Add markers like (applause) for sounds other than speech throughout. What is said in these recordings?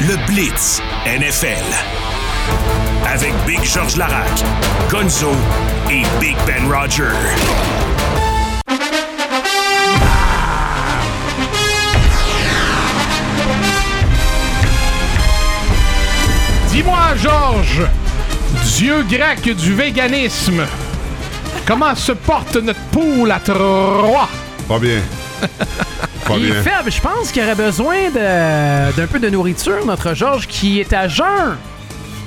le Blitz NFL. Avec Big George Larac, Gonzo et Big Ben Roger. Dis-moi, Georges, dieu grec du véganisme, comment se porte notre poule à trois? Pas bien. (laughs) Pas Il est faible. Je pense qu'il aurait besoin d'un peu de nourriture, notre Georges, qui est à jeun.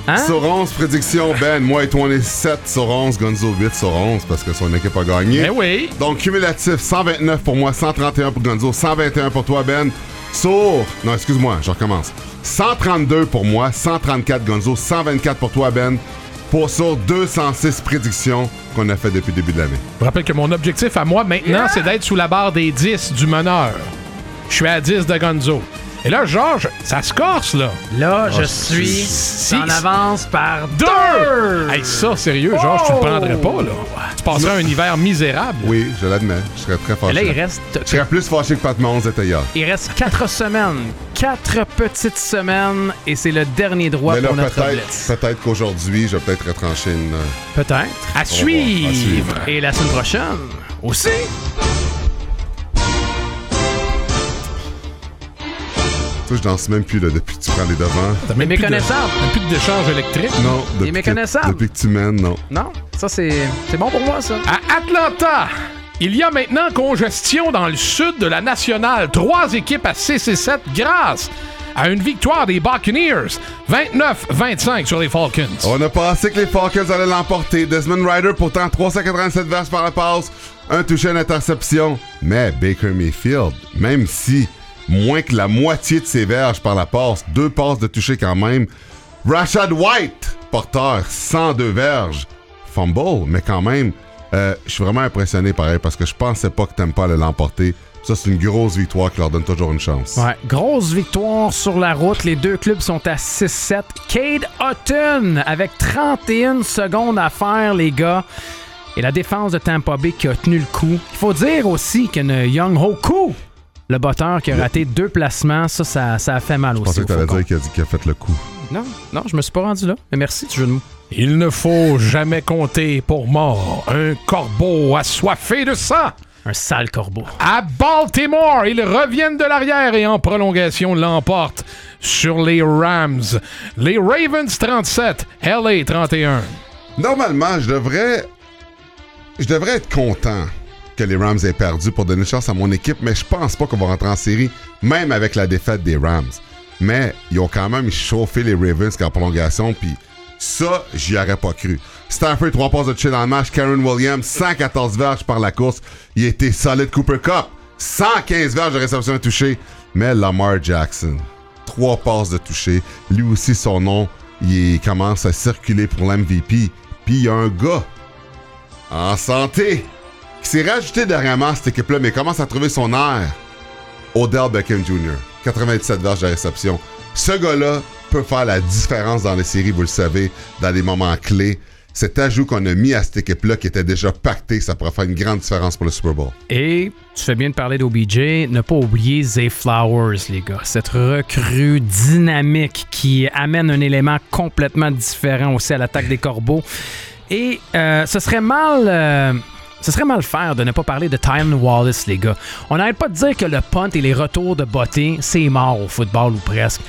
Hein? Sur 11, prédiction, Ben. Moi et toi, on est 7 sur 11. Gonzo 8 sur 11 parce que son équipe a gagné. Eh oui. Donc, cumulatif, 129 pour moi, 131 pour Gonzo, 121 pour toi, Ben. Sur. Non, excuse-moi, je recommence. 132 pour moi, 134 Gonzo, 124 pour toi, Ben. Pour sur 206 prédictions qu'on a fait depuis le début de l'année. Je vous rappelle que mon objectif à moi maintenant, c'est d'être sous la barre des 10 du meneur. Je suis à 10 de Gonzo. Et là, Georges, ça se corse, là. Là, je Ah, suis si- en avance par Deux! deux. Hey, ça, sérieux, Georges, tu le prendrais pas, là. Tu passerais un hiver misérable. Oui, je l'admets. Je serais très Et fâché. là, il reste, Je serais plus fâché que Pat Mahomes était hier. il reste quatre semaines. Quatre petites semaines. Et c'est le dernier droit Mais là, pour notre peut-être blitz. peut-être qu'aujourd'hui, je vais peut-être retrancher une. euh, Peut-être. À voir. À suivre. suivre. Et la semaine prochaine aussi. Sais, je danse même plus là, depuis que tu prends les devants. T'as même plus de- plus de déchange électrique. Non, depuis, que, méconnaissables. depuis que tu mènes, non. Non, ça, c'est c'est bon pour moi, ça. À Atlanta, il y a maintenant congestion dans le sud de la nationale. Trois équipes à 6 et 7 grâce à une victoire des Buccaneers. 29-25 sur les Falcons. On a pensé que les Falcons allaient l'emporter. Desmond Ryder, pourtant 387 verges par la passe, un touché, une interception. Mais Baker Mayfield, même si moins que la moitié de ses verges par la passe, deux passes de toucher quand même. Rashad White, porteur, 102 verges. Fumble, mais quand même, euh, je suis vraiment impressionné pareil parce que je pensais pas que Tampa allait l'emporter. Ça, c'est une grosse victoire qui leur donne toujours une chance. Ouais, grosse victoire sur la route. Les deux clubs sont à 6-7. Cade Hutton avec 31 secondes à faire, les gars. Et la défense de Tampa Bay qui a tenu le coup. Il faut dire aussi que Young Hoku, le botteur qui a raté deux placements, ça, ça, ça a fait mal Je aussi. pensais au que t'allais dire qu'il a, dit qu'il a fait le coup. Non, non, je me suis pas rendu là. Mais merci, tu jeu de mots. Il ne faut jamais compter pour mort un corbeau assoiffé de sang. Un sale corbeau. À Baltimore, ils reviennent de l'arrière et en prolongation l'emportent sur les Rams. Les Ravens 37, LA 31. Normalement, je devrais. Je devrais être content que les Rams aient perdu pour donner une chance à mon équipe, mais je pense pas qu'on va rentrer en série, même avec la défaite des Rams. Mais ils ont quand même chauffé les Ravens en prolongation, puis ça, j'y aurais pas cru. Stafford, 3 passes de toucher dans le match. Karen Williams, 114 verges par la course. Il était solide Cooper Cup. 115 verges de réception touchée. Mais Lamar Jackson, 3 passes de toucher. Lui aussi, son nom, il commence à circuler pour l'MVP. Puis il y a un gars en santé qui s'est rajouté dernièrement à cette équipe-là, mais commence à trouver son air. Odell Beckham Jr., 97 verges de réception. Ce gars-là peut faire la différence dans les séries, vous le savez, dans des moments clés. Cet ajout qu'on a mis à cette équipe-là, qui était déjà pacté, ça pourrait faire une grande différence pour le Super Bowl. Et tu fais bien de parler d'OBJ. Ne pas oublier Zay Flowers, les gars. Cette recrue dynamique qui amène un élément complètement différent aussi à l'attaque des corbeaux. Et euh, ce serait mal. euh, ce serait mal faire de ne pas parler de Tyron Wallace, les gars. On n'arrête pas de dire que le punt et les retours de botté, c'est mort au football ou presque.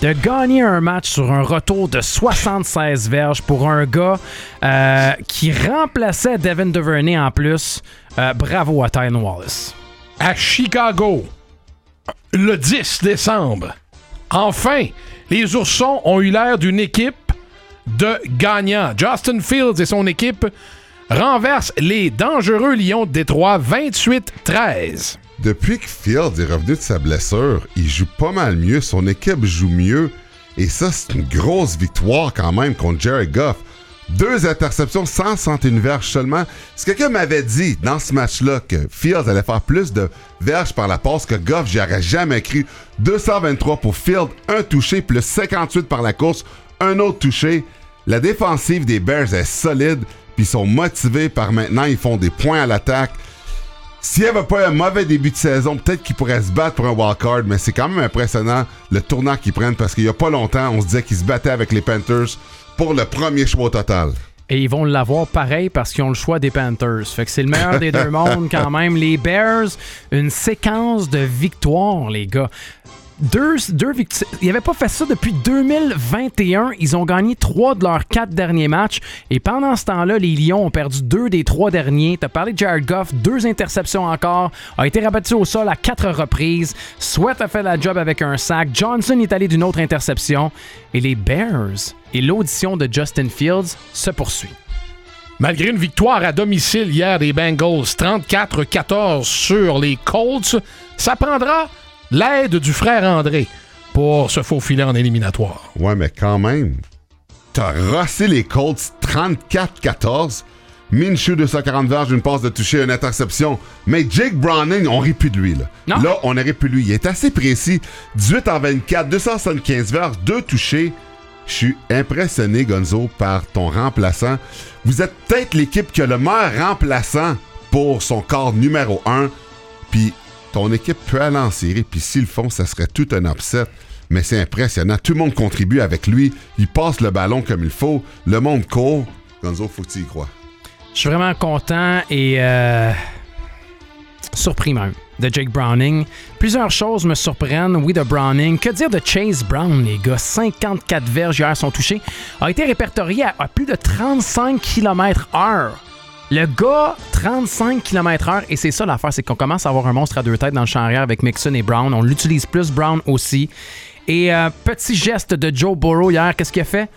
De gagner un match sur un retour de 76 verges pour un gars euh, qui remplaçait Devin Duvernay en plus, euh, bravo à Tyron Wallace. à Chicago le 10 décembre. Enfin, les Oursons ont eu l'air d'une équipe de gagnants. Justin Fields et son équipe renversent les dangereux Lions de Détroit 28-13. Depuis que Fields est revenu de sa blessure, il joue pas mal mieux, son équipe joue mieux. Et ça, c'est une grosse victoire quand même contre Jared Goff. Deux interceptions, 161 verges seulement. Si quelqu'un m'avait dit dans ce match-là que Fields allait faire plus de verges par la passe que Goff, j'y aurais jamais cru. 223 pour Fields, un touché, plus 58 par la course, un autre touché. La défensive des Bears est solide, puis ils sont motivés par maintenant, ils font des points à l'attaque. S'il n'y avait pas un mauvais début de saison, peut-être qu'il pourrait se battre pour un wildcard, mais c'est quand même impressionnant le tournant qu'ils prennent parce qu'il n'y a pas longtemps, on se disait qu'ils se battaient avec les Panthers pour le premier choix total. Et ils vont l'avoir pareil parce qu'ils ont le choix des Panthers. Fait que c'est le meilleur des deux (laughs) mondes quand même. Les Bears, une séquence de victoires, les gars. Deux, victoires. Ils n'avaient pas fait ça depuis 2021. Ils ont gagné trois de leurs quatre derniers matchs. Et pendant ce temps-là, les Lions ont perdu deux des trois derniers. T'as parlé de Jared Goff, deux interceptions encore. A été rabattu au sol à quatre reprises. Sweat a fait la job avec un sac. Johnson est allé d'une autre interception. Et les Bears et l'audition de Justin Fields se poursuit. Malgré une victoire à domicile hier des Bengals, 34-14 sur les Colts, ça prendra l'aide du frère André pour se faufiler en éliminatoire. Ouais, mais quand même, t'as rossé les Colts 34-14. Minshew 240 verges, une passe de toucher, une interception. Mais Jake Browning, on rit plus de lui. Là, Non. là on rit plus de lui. Il est assez précis. 18 en 24, 275 verges, deux touchés. Je suis impressionné, Gonzo, par ton remplaçant. Vous êtes peut-être l'équipe qui a le meilleur remplaçant pour son corps numéro 1. Puis ton équipe peut aller en série. Puis s'ils le font, ça serait tout un upset. Mais c'est impressionnant. Tout le monde contribue avec lui. Il passe le ballon comme il faut. Le monde court. Gonzo, faut que tu y crois. Je suis vraiment content et euh, surpris même de Jake Browning. Plusieurs choses me surprennent. Oui, de Browning. Que dire de Chase Brown, les gars? 54 verges hier sont touchés. A été répertorié à, à plus de 35 km/h. Le gars, 35 km/h, et c'est ça l'affaire, c'est qu'on commence à avoir un monstre à deux têtes dans le champ arrière avec Mixon et Brown. On l'utilise plus, Brown aussi. Et euh, petit geste de Joe Burrow hier, qu'est-ce qu'il a fait?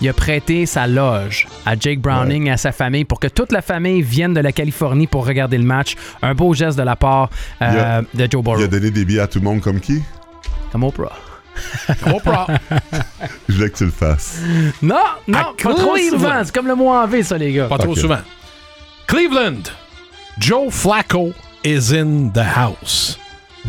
Il a prêté sa loge à Jake Browning et à sa famille pour que toute la famille vienne de la Californie pour regarder le match. Un beau geste de la part euh, a- de Joe Il a Burrow. donné des billets à tout le monde comme qui? Comme Oprah. Oprah. (laughs) Je voulais que tu le fasses. Non, non, À pas trop souvent. C'est comme le mot en V, ça, les gars. Pas trop souvent. Cleveland. Joe Flacco is in the house.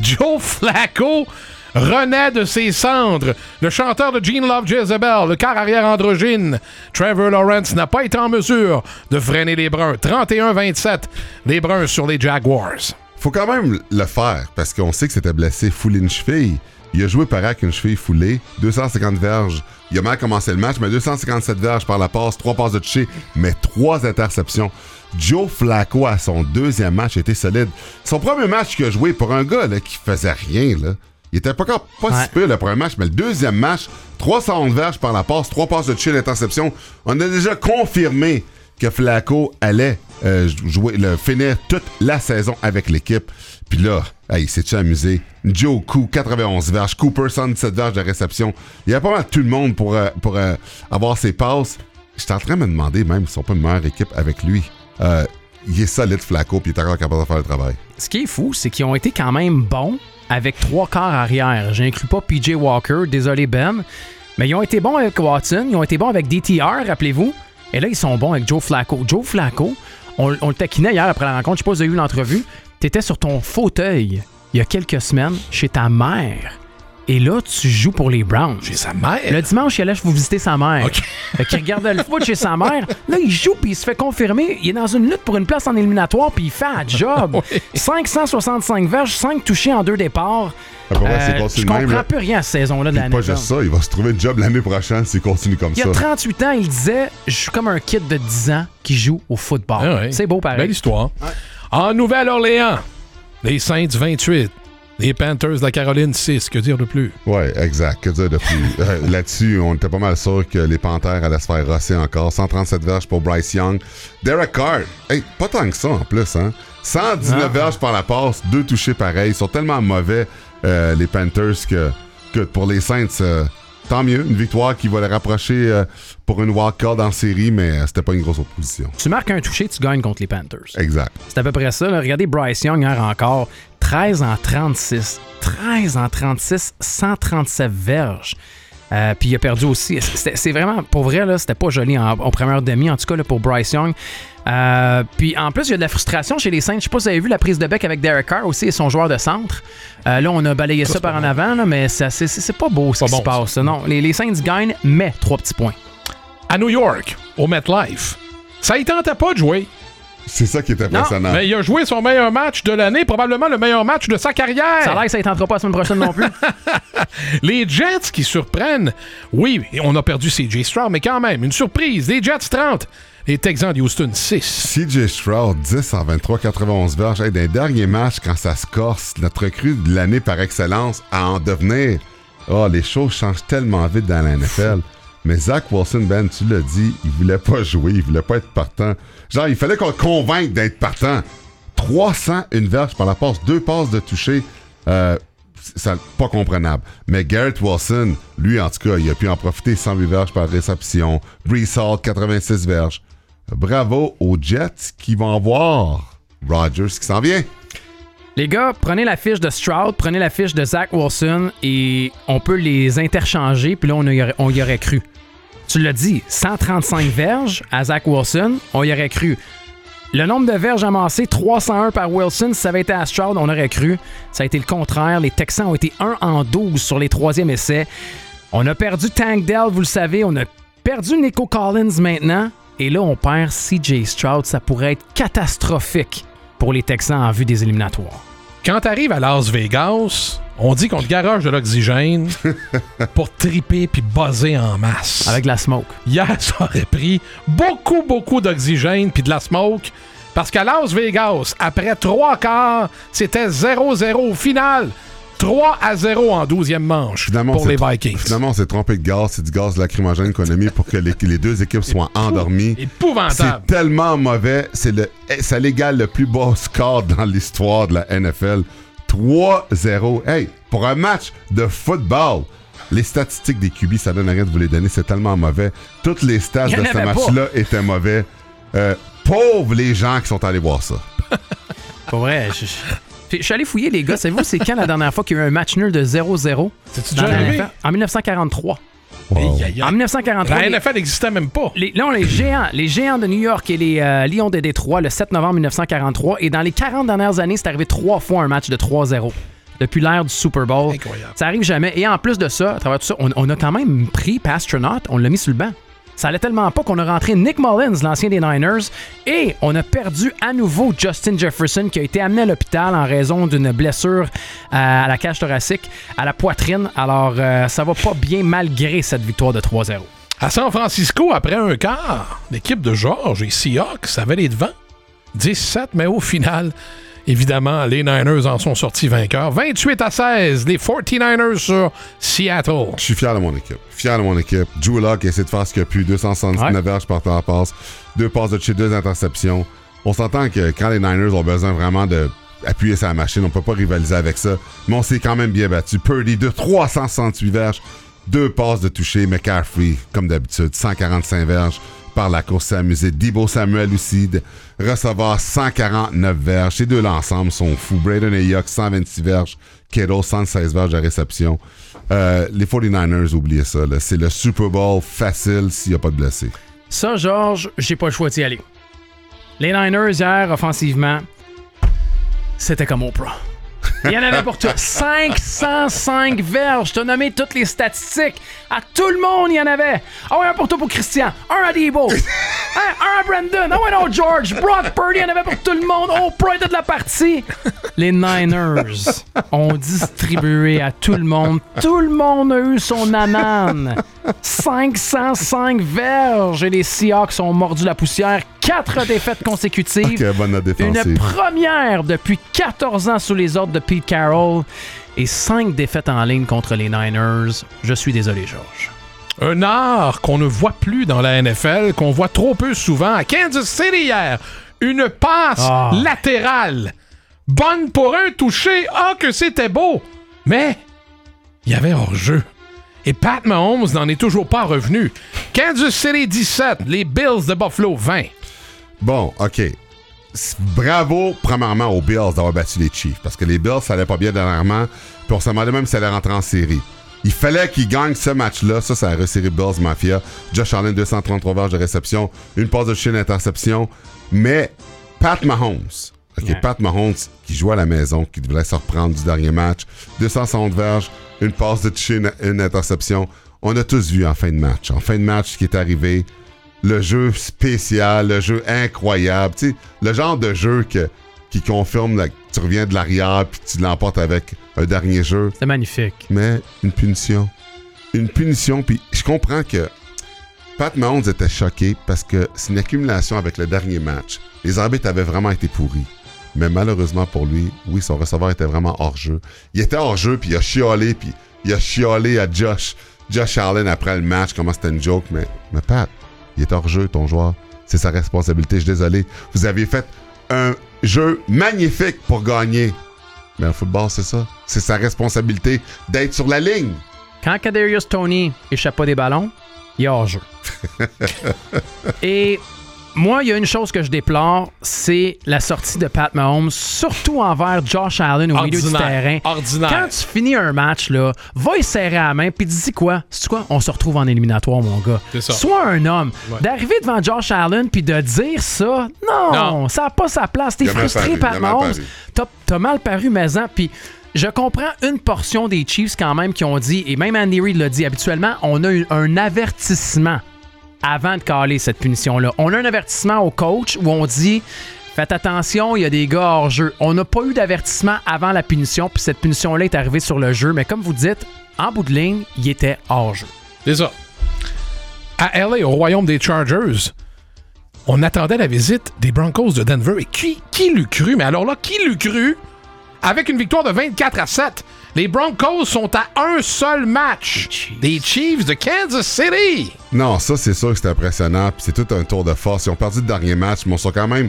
Joe Flacco renaît de ses cendres. Le chanteur de Gene Love Jezebel, le quart arrière androgyne, Trevor Lawrence n'a pas été en mesure de freiner les Bruns. 31-27, les Bruns sur les Jaguars. Faut quand même le faire parce qu'on sait que c'était blessé, foulé une cheville. Il a joué pareil avec une cheville foulée, 250 verges. Il a mal commencé le match, mais 257 verges par la passe, 3 passes de toucher, mais 3 interceptions. Joe Flacco, à son deuxième match, était solide. Son premier match qu'il a joué pour un gars là, qui faisait rien, là, il était pas, encore pas Ouais. si peu le premier match, mais le deuxième match, 311 verges par la passe, 3 passes de toucher, l'interception. On a déjà confirmé que Flacco allait euh, jouer, le, finir toute la saison avec l'équipe. Puis là, hey, s'est amusé? Joe Koo, 91 verges. Cooper, 117 verges de réception. Il y a pas mal tout le monde pour, euh, pour euh, avoir ses passes. J'étais en train de me demander même s'ils sont pas une meilleure équipe avec lui. Euh, il est solide, Flacco, puis il est encore capable de faire le travail. Ce qui est fou, c'est qu'ils ont été quand même bons avec trois quarts arrière. J'inclus pas PJ Walker, désolé Ben, mais ils ont été bons avec Watson, ils ont été bons avec DTR, rappelez-vous. Et là, ils sont bons avec Joe Flacco. Joe Flacco, on, on le taquinait hier après la rencontre, je sais pas si vous avez vu l'entrevue. T'étais sur ton fauteuil il y a quelques semaines chez ta mère. Et là, tu joues pour les Browns. J'ai sa mère? Le dimanche, il allait vous visiter sa mère. Ok. Fait qu'il regardait le foot chez sa mère. Là, il joue puis il se fait confirmer. Il est dans une lutte pour une place en éliminatoire puis il fait un job. (laughs) 565 verges, 5 touchés en deux départs. Après, Euh, c'est je comprends même, plus rien à cette saison-là de l'année. pas juste ça, il va se trouver un job l'année prochaine s'il continue comme Il y ça. a 38 ans, il disait Je suis comme un kid de 10 ans qui joue au football. Ah ouais. C'est beau pareil. Belle histoire. En Nouvelle-Orléans, les Saints 28, les Panthers de la Caroline 6. Que dire de plus? Ouais, exact. Que dire de plus? (laughs) Euh, Là-dessus, on était pas mal sûr que les Panthers allaient se faire rosser encore. 137 verges pour Bryce Young. Derek Carr, hey, pas tant que ça en plus, hein? 119 Ah. verges par la passe, deux touchés pareils. Ils sont tellement mauvais, euh, les Panthers, que, que pour les Saints, euh, tant mieux. Une victoire qui va les rapprocher euh, pour une wildcard en série, mais euh, c'était pas une grosse opposition. Tu marques un touché, tu gagnes contre les Panthers. Exact. C'est à peu près ça. là. Regardez Bryce Young hier encore. 13 en 36. 13 en 36, 137 verges. Euh, puis il a perdu aussi. C'est vraiment, pour vrai, là, c'était pas joli en, en première demi, en tout cas là, pour Bryce Young. Euh, puis en plus, il y a de la frustration chez les Saints. Je sais pas si vous avez vu la prise de bec avec Derek Carr aussi et son joueur de centre. Euh, là, on a balayé ça, par en bon. avant, là, mais c'est- pas beau ce Pas qui se passe. Non, les, les Saints gagnent, mais trois petits points. À New York, au MetLife, ça y tentait pas de jouer. C'est ça qui est impressionnant. Mais il a joué son meilleur match de l'année, probablement le meilleur match de sa carrière. Ça a l'air que ça ne tentera pas la semaine prochaine non plus. (laughs) Les Jets qui surprennent. Oui, on a perdu CJ Stroud, mais quand même, une surprise. Les Jets 30. Les Texans de Houston 6. CJ Stroud, 10 en 23, 91 verges. Hey, dans les derniers matchs, quand ça se corse, notre recrue de l'année par excellence à en devenir. Oh, les choses changent tellement vite dans la NFL. Mais Zach Wilson, Ben, tu l'as dit, il voulait pas jouer, il voulait pas être partant. Genre, il fallait qu'on le convainque d'être partant. 300 une verge par la passe, deux passes de toucher. Euh, pas comprenable. Mais Garrett Wilson, lui, en tout cas, il a pu en profiter 108 verges par réception. Brees Hall, 86 verges. Bravo aux Jets qui vont voir Rodgers qui s'en vient. Les gars, prenez la fiche de Stroud, prenez la fiche de Zach Wilson et on peut les interchanger, puis là, on y aurait, cru. Tu l'as dit, 135 verges à Zach Wilson, on y aurait cru. Le nombre de verges amassées, 301 par Wilson, si ça avait été à Stroud, on aurait cru. Ça a été le contraire. Les Texans ont été 1 en 12 sur les troisièmes essais. On a perdu Tank Dell, vous le savez. On a perdu Nico Collins maintenant. Et là, on perd CJ Stroud. Ça pourrait être catastrophique pour les Texans en vue des éliminatoires. Quand t'arrives à Las Vegas, on dit qu'on te garage de l'oxygène (laughs) pour triper puis buzzer en masse. Avec la smoke. Hier, (laughs) ça aurait pris beaucoup, beaucoup d'oxygène puis de la smoke. Parce qu'à Las Vegas, après trois quarts, c'était 0-0 au final. 3 à 0 en 12e manche pour les Vikings. Finalement, on s'est trompé de gaz. C'est du gaz lacrymogène qu'on a mis pour que les, les deux équipes soient endormies. Épouvantable. C'est tellement mauvais. C'est le, ça l'égale le plus bas score dans l'histoire de la NFL. 3-0. Hey, pour un match de football, les statistiques des QB, ça donne rien de vous les donner. C'est tellement mauvais. Toutes les stats de ce match-là étaient mauvais. Euh, pauvres les gens qui sont allés voir ça. (laughs) Pour vrai, je, je suis allé fouiller, les gars. Savez-vous, c'est quand la dernière fois qu'il y a eu un match nul de 0-0? C'est-tu déjà arrivé? En 1943. Wow. En 1943. La NFL n'existait même pas. Les, non, les géants, les géants de New York et les euh, Lions de Détroit le 7 novembre 1943. Et dans les 40 dernières années, c'est arrivé trois fois un match de 3-0 depuis l'ère du Super Bowl. Incroyable. Ça arrive jamais. Et en plus de ça, à travers tout ça, on, on a quand même pris Pastronaut, on l'a mis sur le banc. Ça allait tellement pas qu'on a rentré Nick Mullins, l'ancien des Niners, et on a perdu à nouveau Justin Jefferson qui a été amené à l'hôpital en raison d'une blessure à la cage thoracique, à la poitrine. Alors, euh, ça va pas bien malgré cette victoire de 3-0. À San Francisco, après un quart, l'équipe de George et Seahawks avait les devants. 17, mais au final, évidemment, les Niners en sont sortis vainqueurs. 28 à 16, les 49ers sur Seattle. Je suis fier de mon équipe. Fier de mon équipe. Drew Lock a essayé de faire ce qu'il a pu. 279 Ouais. verges par la passe. Deux passes de chez deux interceptions. On s'entend que quand les Niners ont besoin vraiment de appuyer sa machine, on peut pas rivaliser avec ça. Mais on s'est quand même bien battu. Purdy de 368 verges. Deux passes de toucher. McCaffrey, comme d'habitude, 145 verges par la course s'est amusé. Debo Samuel aussi, de recevoir 149 verges. Ces deux-là ensemble sont fous. Braden Ayuk, 126 verges. Kittle, 116 verges de réception. Euh, les 49ers, oubliez ça. C'est le Super Bowl facile s'il n'y a pas de blessés. Ça, Georges, j'ai pas le choix d'y aller. Les Niners, hier, offensivement, c'était comme Oprah. Il y en avait pour tout. 505 verges. T'as nommé toutes les statistiques. À tout le monde, il y en avait. Ah ouais, un pour toi pour Christian. Un à Debo. Hein, un Brandon. Ah ouais, non, George. Brock Purdy, en avait pour tout le monde. Oprah était de la partie. Les Niners ont distribué à tout le monde. Tout le monde a eu son anane. 505 verges et les Seahawks ont mordu la poussière. Quatre défaites consécutives. Bonne Une première depuis 14 ans sous les ordres de Pete Carroll et cinq défaites en ligne contre les Niners. Je suis désolé, Georges. Un art qu'on ne voit plus dans la NFL, qu'on voit trop peu souvent. À Kansas City hier, une passe Ah. latérale. Bonne pour un touché. Ah, que c'était beau. Mais il y avait hors-jeu. Et Pat Mahomes n'en est toujours pas revenu. Kansas City 17, les Bills de Buffalo 20. Bon, OK. S- Bravo, premièrement, aux Bills d'avoir battu les Chiefs. Parce que les Bills, ça allait pas bien dernièrement. Puis on se demandait même si ça allait rentrer en série. Il fallait qu'ils gagnent ce match-là. Ça, ça a resserré Bills Mafia. Josh Allen, 233 verges de réception. Une passe de chien d'interception. Mais Pat Mahomes. Ouais. Pat Mahomes qui joue à la maison, qui devrait se reprendre du dernier match. 260 verges, une passe de toucher, une, interception. On a tous vu en fin de match. En fin de match, ce qui est arrivé, le jeu spécial, le jeu incroyable. Le genre de jeu que, qui confirme que tu reviens de l'arrière puis tu l'emportes avec un dernier jeu. C'est magnifique. Mais une punition. Une punition, puis je comprends que Pat Mahomes était choqué parce que c'est une accumulation avec le dernier match. Les arbitres avaient vraiment été pourris. Mais malheureusement pour lui, oui, son receveur était vraiment hors jeu. Il était hors jeu, puis il a chiolé, puis il a chiolé à Josh, Josh Allen après le match, comment c'était une joke. Mais, mais Pat, il est hors jeu, ton joueur. C'est sa responsabilité, je suis désolé. Vous avez fait un jeu magnifique pour gagner. Mais le football, c'est ça. C'est sa responsabilité d'être sur la ligne. Quand Kadarius Tony échappe pas des ballons, il est hors jeu. (laughs) Et moi, il y a une chose que je déplore, c'est la sortie de Pat Mahomes, surtout envers Josh Allen au milieu du terrain. Ordinaire. Quand tu finis un match, là, va y serrer la main, puis dis quoi? C'est quoi? On se retrouve en éliminatoire, mon gars. C'est ça. Sois un homme. Ouais. D'arriver devant Josh Allen, puis de dire ça, non, Non. ça n'a pas sa place. T'es frustré, paru, Pat Mahomes. T'as t'as mal paru, mais en, puis je comprends une portion des Chiefs quand même qui ont dit, et même Andy Reid l'a dit, habituellement, on a eu un avertissement avant de caler cette punition-là. On a un avertissement au coach où on dit Faites attention, il y a des gars hors jeu. On n'a pas eu d'avertissement avant la punition, puis cette punition-là est arrivée sur le jeu, mais comme vous dites, en bout de ligne, il était hors jeu. C'est ça. À LA, au royaume des Chargers, on attendait la visite des Broncos de Denver. Et qui, qui l'eût cru? Mais alors là, qui l'eût cru? Avec une victoire de 24 à 7, les Broncos sont à un seul match Les Chiefs. des Chiefs de Kansas City. Non, ça, c'est sûr que c'est impressionnant. Puis c'est tout un tour de force. Ils ont perdu le dernier match, mais on sont quand même.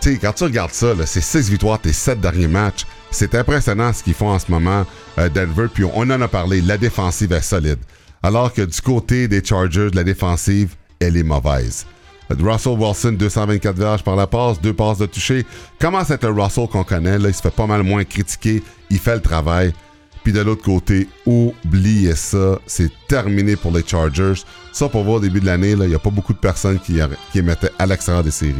Tu sais, quand tu regardes ça, là, c'est 6 victoires, tes 7 derniers matchs. C'est impressionnant ce qu'ils font en ce moment, euh, Denver. Puis on en a parlé, la défensive est solide. Alors que du côté des Chargers, la défensive, elle est mauvaise. Russell Wilson, 224 verges par la passe, deux passes de toucher. Comment c'est le Russell qu'on connaît? Là, il se fait pas mal moins critiquer. Il fait le travail. Puis de l'autre côté, oubliez ça. C'est terminé pour les Chargers. Ça, pour voir au début de l'année, il n'y a pas beaucoup de personnes qui, qui mettaient à l'extérieur des séries.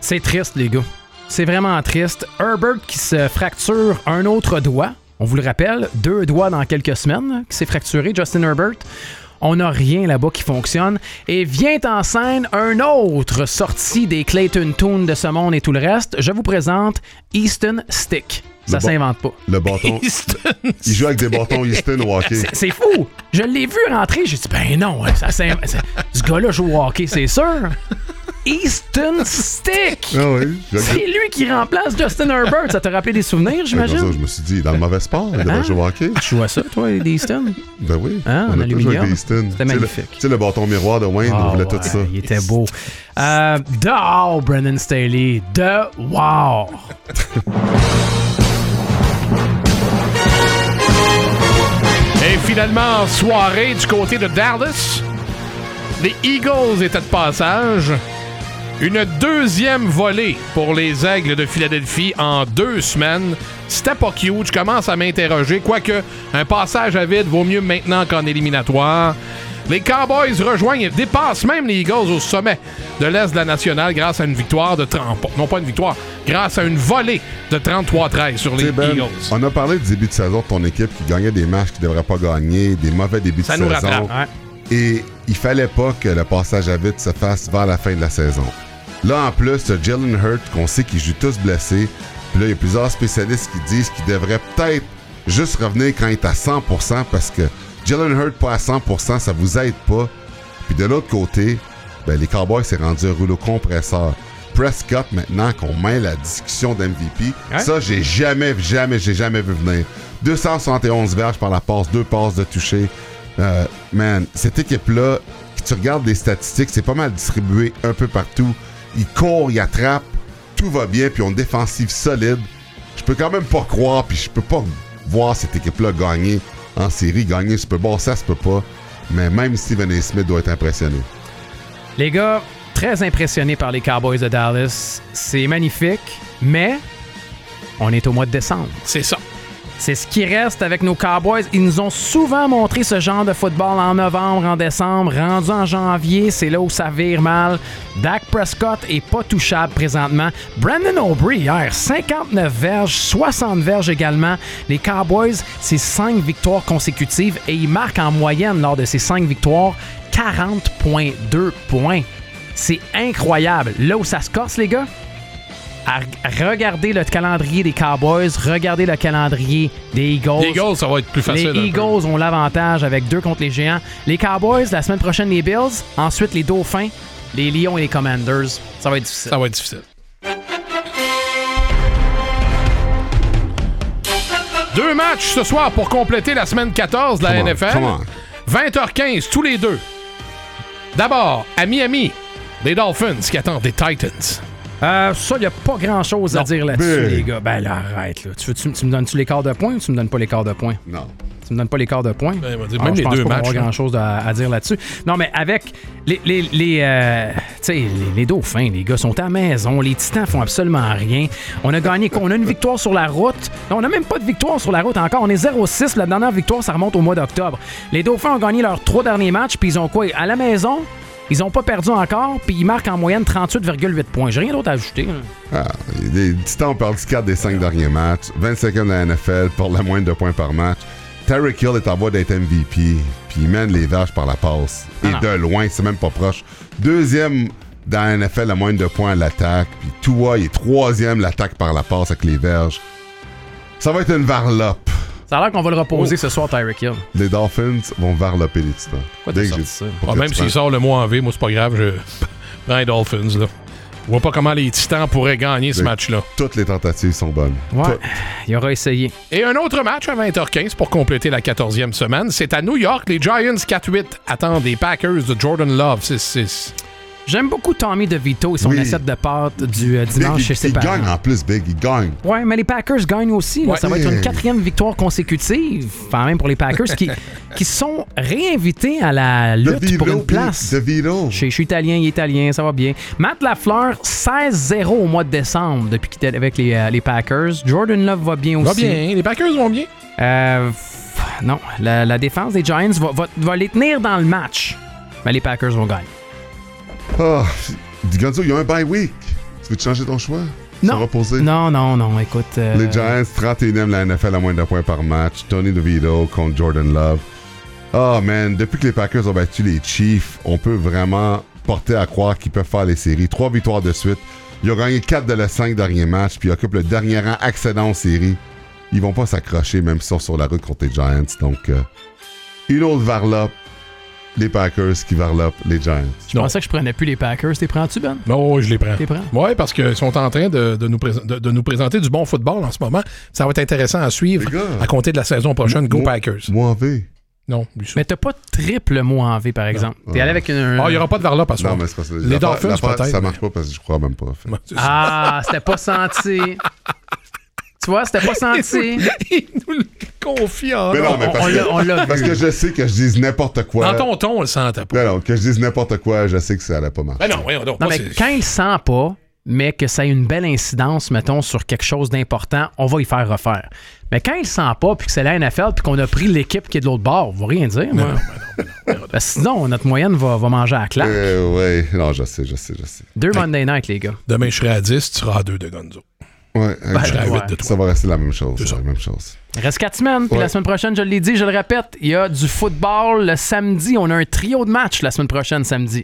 C'est triste, les gars. C'est vraiment triste. Herbert qui se fracture un autre doigt. On vous le rappelle, deux doigts dans quelques semaines qui s'est fracturé, Justin Herbert. On n'a rien là-bas qui fonctionne. Et vient en scène un autre sorti des Clayton Toon de ce monde et tout le reste. Je vous présente Easton Stick. Ça s'invente pas. Le bâton. (laughs) il joue avec des bâtons Easton au hockey. C'est- fou! Je l'ai vu rentrer, j'ai dit, ben non, ça, s'in- ça- ce gars-là joue au hockey, c'est sûr. Easton Stick! Ah oui. C'est lui qui remplace Justin Herbert. Ça t'a rappelé des souvenirs, Comme ça, j'imagine? je me suis dit, dans le mauvais sport, il devrait Hein? jouer au hockey. Tu joues à ça, toi, les Easton? Ben oui. Hein, en on a toujours des Easton. C'était magnifique. Tu sais, le bâton miroir de Wayne, on voulait Ah, tout ça. Il était beau. Euh, de wow, Brendan Staley. De wow. Et finalement, en soirée du côté de Dallas, les Eagles étaient de passage. Une deuxième volée pour les Aigles de Philadelphie en deux semaines. C'était pas cute. Je commence à m'interroger. Quoique, un passage à vide vaut mieux maintenant qu'en éliminatoire. Les Cowboys rejoignent et dépassent même les Eagles au sommet de l'Est de la Nationale grâce à une victoire de 30... Non, pas une victoire. Grâce à une volée de 33-13 sur les Ben, Eagles. on a parlé du début de saison de ton équipe qui gagnait des matchs qui ne devraient pas gagner, des mauvais débuts Ça de nous saison. rattrape. Ouais. Et il fallait pas que le passage à vide se fasse vers la fin de la saison. Là, en plus, Jalen Hurt, qu'on sait qu'ils jouent tous blessés. Puis là, il y a plusieurs spécialistes qui disent qu'il devrait peut-être juste revenir quand il est à 100% parce que Jalen Hurt pas à 100%, ça vous aide pas. Puis de l'autre côté, ben, les Cowboys s'est rendu un rouleau compresseur. Prescott, maintenant, qu'on met la discussion d'MVP, ça, j'ai jamais, jamais, j'ai jamais vu venir. 271 verges par la passe, deux passes de toucher. Euh, man, cette équipe-là, tu regardes les statistiques, c'est pas mal distribué un peu partout. Il court, il attrape, tout va bien, puis on une défensive solide. Je peux quand même pas croire, puis je peux pas voir cette équipe-là gagner en série, gagner Super Bowl, ça se peut pas. Mais même Stephen A. Smith doit être impressionné. Les gars, très impressionnés par les Cowboys de Dallas. C'est magnifique, mais on est au mois de décembre. C'est ça. C'est ce qui reste avec nos Cowboys. Ils nous ont souvent montré ce genre de football en novembre, en décembre, rendu en janvier, c'est là où ça vire mal. Dak Prescott est pas touchable présentement. Brandon Aubrey hier, 59 verges, 60 verges également. Les Cowboys, c'est 5 victoires consécutives et ils marquent en moyenne lors de ces 5 victoires 40,2 points. C'est incroyable. Là où ça se corse, les gars, à r- regardez le calendrier des Cowboys, regardez le calendrier des Eagles. Les Eagles, ça va être plus facile. Les. Eagles ont l'avantage avec deux contre les Géants. Les Cowboys, la semaine prochaine, les Bills. Ensuite, les Dauphins, les Lions et les Commanders. Ça va être difficile. Ça va être difficile. Deux matchs ce soir pour compléter la semaine 14 de la Come on, NFL. come on. 20h15, tous les deux. D'abord, à Miami, les Dolphins qui attendent des Titans. Euh, ça, il n'y a pas grand-chose à Non. dire là-dessus, Big. les gars. Ben là, arrête. Là. Tu, veux- tu- tu me donnes-tu les quarts de points ou tu me donnes pas les quarts de points? Non. Tu me donnes pas les quarts de points? Ben, on va dire, Ah, même je les deux pas matchs, avoir grand-chose à, à dire là-dessus. Non, mais avec les, les, les, euh, tu sais, les, les Dauphins, les gars sont à la maison. Les Titans font absolument rien. On a gagné, on a une victoire sur la route. Non, on n'a même pas de victoire sur la route encore. On est 0-6. La dernière victoire, ça remonte au mois d'octobre. Les Dauphins ont gagné leurs trois derniers matchs, puis ils ont quoi? À la maison, ils n'ont pas perdu encore, puis ils marquent en moyenne 38,8 points. J'ai rien d'autre à ajouter. Ah, les Titans ont perdu 4 des 5 derniers matchs. 25e de la NFL pour la moindre de points par match. Tyreek Hill est en voie d'être MVP. Puis il mène les vaches par la passe. Et Ah non. de loin, c'est même pas proche. Deuxième dans la NFL, la moindre de points à l'attaque. Puis Tua, il est troisième l'attaque par la passe avec les verges. Ça va être une varlope. Ça a l'air qu'on va le reposer ce soir, Tyreek Hill. Les Dolphins vont varloper les Titans. Pourquoi t'as Dès que sorti ça? Ah, même s'il sort le mot en V, moi, c'est pas grave. Je (laughs) prends les Dolphins. Là. Je vois pas comment les Titans pourraient gagner ce Oui. match-là. Toutes les tentatives sont bonnes. Ouais, Toutes. il aura essayé. Et un autre match à 20h15 pour compléter la 14e semaine. C'est à New York. Les Giants 4-8 attendent les Packers de Jordan Love 6-6. J'aime beaucoup Tommy DeVito et son Oui. assiette de pâte du euh, Big, dimanche il, chez ses il parents. gagne en plus, Big. Il gagne. Ouais, mais les Packers gagnent aussi. là. Ouais. Ça va être une quatrième victoire consécutive, enfin même pour les Packers, qui, (laughs) qui sont réinvités à la lutte pour une place. DeVito. Je, je suis italien, il est italien, ça va bien. Matt Lafleur, 16-0 au mois de décembre depuis qu'il était avec les, euh, les Packers. Jordan Love va bien aussi. Va bien. Les Packers vont bien. Euh, non, la, la défense des Giants va, va- va les tenir dans le match. Mais les Packers vont gagner. Ah, Gonzo, il y a un bye week. Tu veux te changer ton choix? Non. reposer? Non, non, non, écoute. euh, Les Giants, 31e de la NFL à moins de points par match. Tony DeVito contre Jordan Love. Oh man, depuis que les Packers ont battu les Chiefs, on peut vraiment porter à croire qu'ils peuvent faire les séries. Trois victoires de suite. Ils ont gagné 4 de leurs 5 derniers matchs, puis ils occupent le dernier rang accédant aux séries. Ils vont pas s'accrocher, même s'ils sont sur la route contre les Giants. Donc, euh, une autre varlope. Les Packers qui varlopent les Giants. Je pensais que je prenais plus les Packers. T'es prends-tu, Ben? Oh, je les prends. T'es prends? Oui, parce qu'ils sont en train de, de nous présen- de- de nous présenter du bon football en ce moment. Ça va être intéressant à suivre gars. à compter de la saison prochaine. Go Packers. Moi en V. Non. Mais t'as pas de triple mot en V, par exemple. T'es allé avec une. Ah, il n'y aura pas de Varla parce que Non, mais c'est pas ça. Les Dolphins, peut-être. Ça marche pas parce que je crois même pas. en fait. Ah, c'était pas senti. (laughs) tu vois, c'était pas senti. Il nous le confie en Mais non, mais On, parce on l'a- que, on l'a parce que je sais que je dise n'importe quoi. Dans ton ton, on le sentait pas. Non, non, que je dise n'importe quoi, je sais que ça allait pas marcher. Ben non, voyons donc. Non, Moi, mais c'est- quand il sent pas, mais que ça a une belle incidence, mettons, sur quelque chose d'important, on va y faire refaire. Mais quand il sent pas, puis que c'est la NFL, puis qu'on a pris l'équipe qui est de l'autre bord, on va rien dire, moi. Parce que sinon, notre moyenne va, va manger à la claque. Euh, ouais, non, je sais, je sais, je sais. Deux Monday Night, les gars. Demain, je serai à 10, tu seras à 2 de Gonzo. Ouais, Je serai à ouais. 8 de toi. ça va rester la même chose. C'est ça. La même chose. Il reste quatre semaines, puis Ouais. la semaine prochaine, je l'ai dit, je le répète, il y a du football le samedi. On a un trio de matchs la semaine prochaine, samedi.